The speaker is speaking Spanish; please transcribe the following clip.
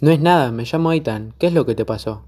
No es nada, me llamo Aitan. ¿Qué es lo que te pasó?